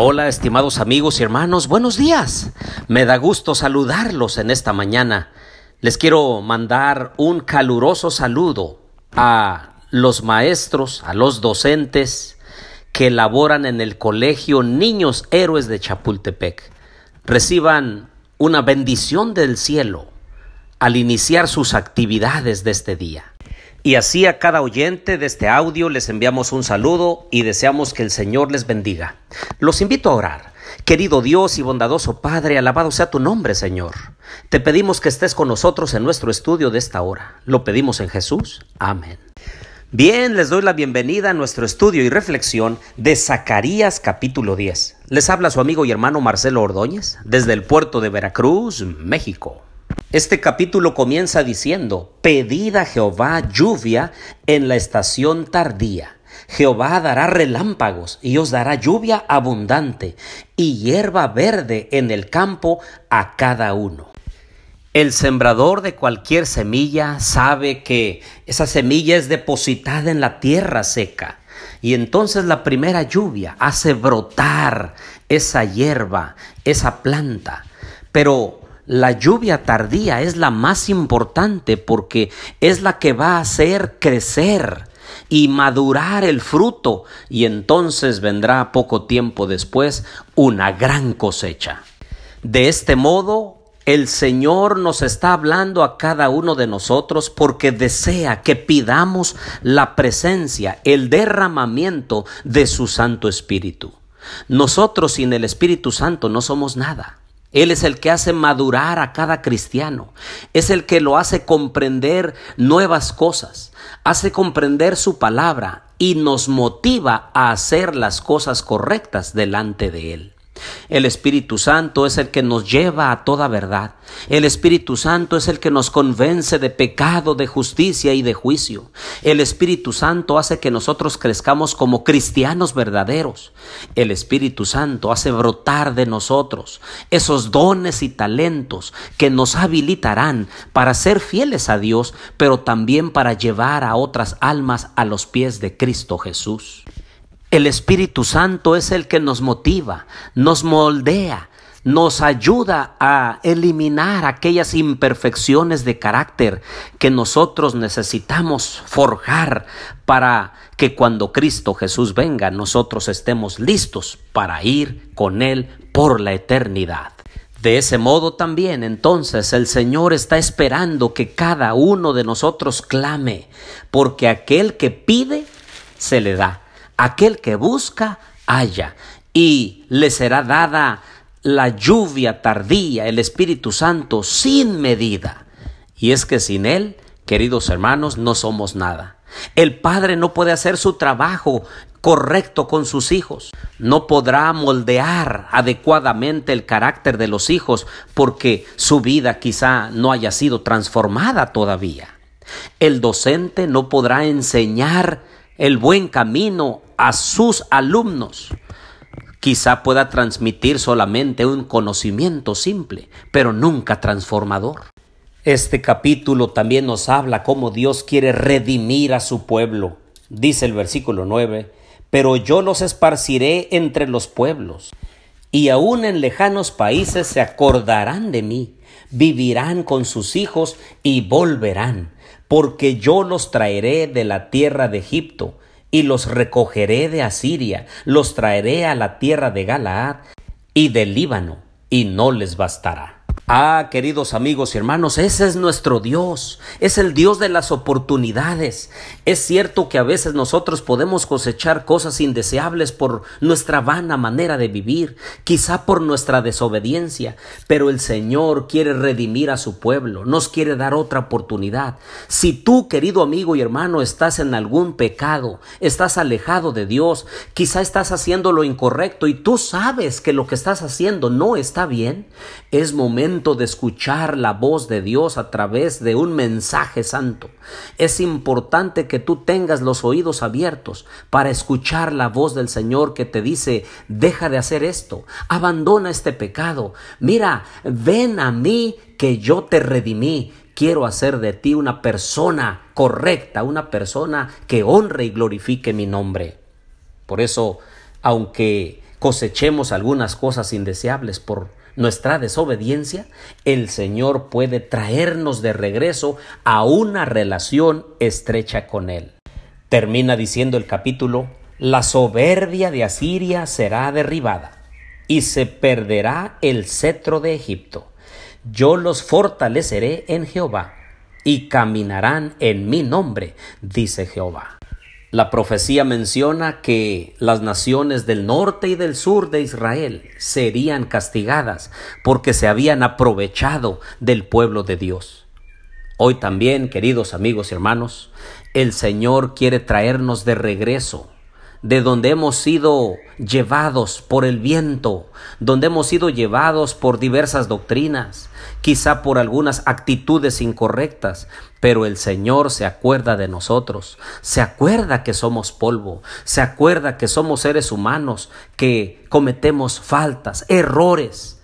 Hola, estimados amigos y hermanos, buenos días. Me da gusto saludarlos en esta mañana. Les quiero mandar un caluroso saludo a los maestros, a los docentes que laboran en el colegio Niños Héroes de Chapultepec. Reciban una bendición del cielo al iniciar sus actividades de este día. Y así a cada oyente de este audio les enviamos un saludo y deseamos que el Señor les bendiga. Los invito a orar. Querido Dios y bondadoso Padre, alabado sea tu nombre, Señor. Te pedimos que estés con nosotros en nuestro estudio de esta hora. Lo pedimos en Jesús. Amén. Bien, les doy la bienvenida a nuestro estudio y reflexión de Zacarías capítulo 10. Les habla su amigo y hermano Marcelo Ordóñez desde el puerto de Veracruz, México. Este capítulo comienza diciendo, Pedid a Jehová lluvia en la estación tardía. Jehová dará relámpagos y os dará lluvia abundante y hierba verde en el campo a cada uno. El sembrador de cualquier semilla sabe que esa semilla es depositada en la tierra seca y entonces la primera lluvia hace brotar esa hierba, esa planta. Pero la lluvia tardía es la más importante porque es la que va a hacer crecer y madurar el fruto y entonces vendrá poco tiempo después una gran cosecha. De este modo, el Señor nos está hablando a cada uno de nosotros porque desea que pidamos la presencia, el derramamiento de su Santo Espíritu. Nosotros sin el Espíritu Santo no somos nada. Él es el que hace madurar a cada cristiano, es el que lo hace comprender nuevas cosas, hace comprender su palabra y nos motiva a hacer las cosas correctas delante de Él. El Espíritu Santo es el que nos lleva a toda verdad. El Espíritu Santo es el que nos convence de pecado, de justicia y de juicio. El Espíritu Santo hace que nosotros crezcamos como cristianos verdaderos. El Espíritu Santo hace brotar de nosotros esos dones y talentos que nos habilitarán para ser fieles a Dios, pero también para llevar a otras almas a los pies de Cristo Jesús. El Espíritu Santo es el que nos motiva, nos moldea, nos ayuda a eliminar aquellas imperfecciones de carácter que nosotros necesitamos forjar para que cuando Cristo Jesús venga nosotros estemos listos para ir con Él por la eternidad. De ese modo también entonces el Señor está esperando que cada uno de nosotros clame, porque aquel que pide, se le da aquel que busca, halla, y le será dada la lluvia tardía, el Espíritu Santo, sin medida. Y es que sin Él, queridos hermanos, no somos nada. El Padre no puede hacer su trabajo correcto con sus hijos. No podrá moldear adecuadamente el carácter de los hijos porque su vida quizá no haya sido transformada todavía. El docente no podrá enseñar el buen camino a sus alumnos. Quizá pueda transmitir solamente un conocimiento simple, pero nunca transformador. Este capítulo también nos habla cómo Dios quiere redimir a su pueblo. Dice el versículo 9, pero yo los esparciré entre los pueblos, y aun en lejanos países se acordarán de mí, vivirán con sus hijos y volverán porque yo los traeré de la tierra de Egipto, y los recogeré de Asiria, los traeré a la tierra de Galaad y del Líbano, y no les bastará. Ah, queridos amigos y hermanos, ese es nuestro Dios, es el Dios de las oportunidades. Es cierto que a veces nosotros podemos cosechar cosas indeseables por nuestra vana manera de vivir, quizá por nuestra desobediencia, pero el Señor quiere redimir a su pueblo, nos quiere dar otra oportunidad. Si tú, querido amigo y hermano, estás en algún pecado, estás alejado de Dios, quizá estás haciendo lo incorrecto y tú sabes que lo que estás haciendo no está bien, es momento de escuchar la voz de Dios a través de un mensaje santo. Es importante que tú tengas los oídos abiertos para escuchar la voz del Señor que te dice, deja de hacer esto, abandona este pecado, mira, ven a mí que yo te redimí, quiero hacer de ti una persona correcta, una persona que honre y glorifique mi nombre. Por eso, aunque cosechemos algunas cosas indeseables por nuestra desobediencia, el Señor puede traernos de regreso a una relación estrecha con Él. Termina diciendo el capítulo, la soberbia de Asiria será derribada y se perderá el cetro de Egipto. Yo los fortaleceré en Jehová y caminarán en mi nombre, dice Jehová. La profecía menciona que las naciones del norte y del sur de Israel serían castigadas porque se habían aprovechado del pueblo de Dios. Hoy también, queridos amigos y hermanos, el Señor quiere traernos de regreso de donde hemos sido llevados por el viento, donde hemos sido llevados por diversas doctrinas, quizá por algunas actitudes incorrectas, pero el Señor se acuerda de nosotros, se acuerda que somos polvo, se acuerda que somos seres humanos, que cometemos faltas, errores,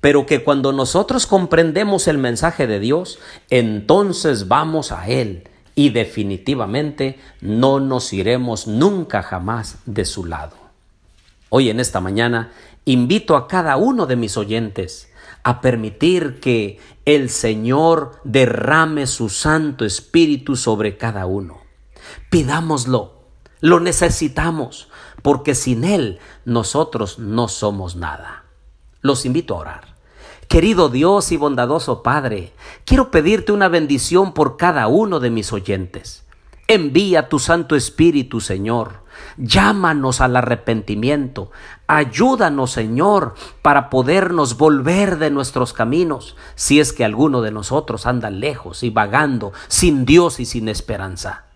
pero que cuando nosotros comprendemos el mensaje de Dios, entonces vamos a Él y definitivamente no nos iremos nunca jamás de su lado. Hoy en esta mañana invito a cada uno de mis oyentes a permitir que el Señor derrame su Santo Espíritu sobre cada uno. Pidámoslo, lo necesitamos, porque sin Él nosotros no somos nada. Los invito a orar. Querido Dios y bondadoso Padre, quiero pedirte una bendición por cada uno de mis oyentes. Envía tu Santo Espíritu, Señor. Llámanos al arrepentimiento. Ayúdanos, Señor, para podernos volver de nuestros caminos, si es que alguno de nosotros anda lejos y vagando, sin Dios y sin esperanza.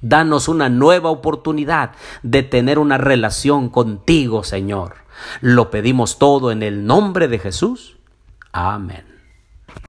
Danos una nueva oportunidad de tener una relación contigo, Señor. Lo pedimos todo en el nombre de Jesús. Amen.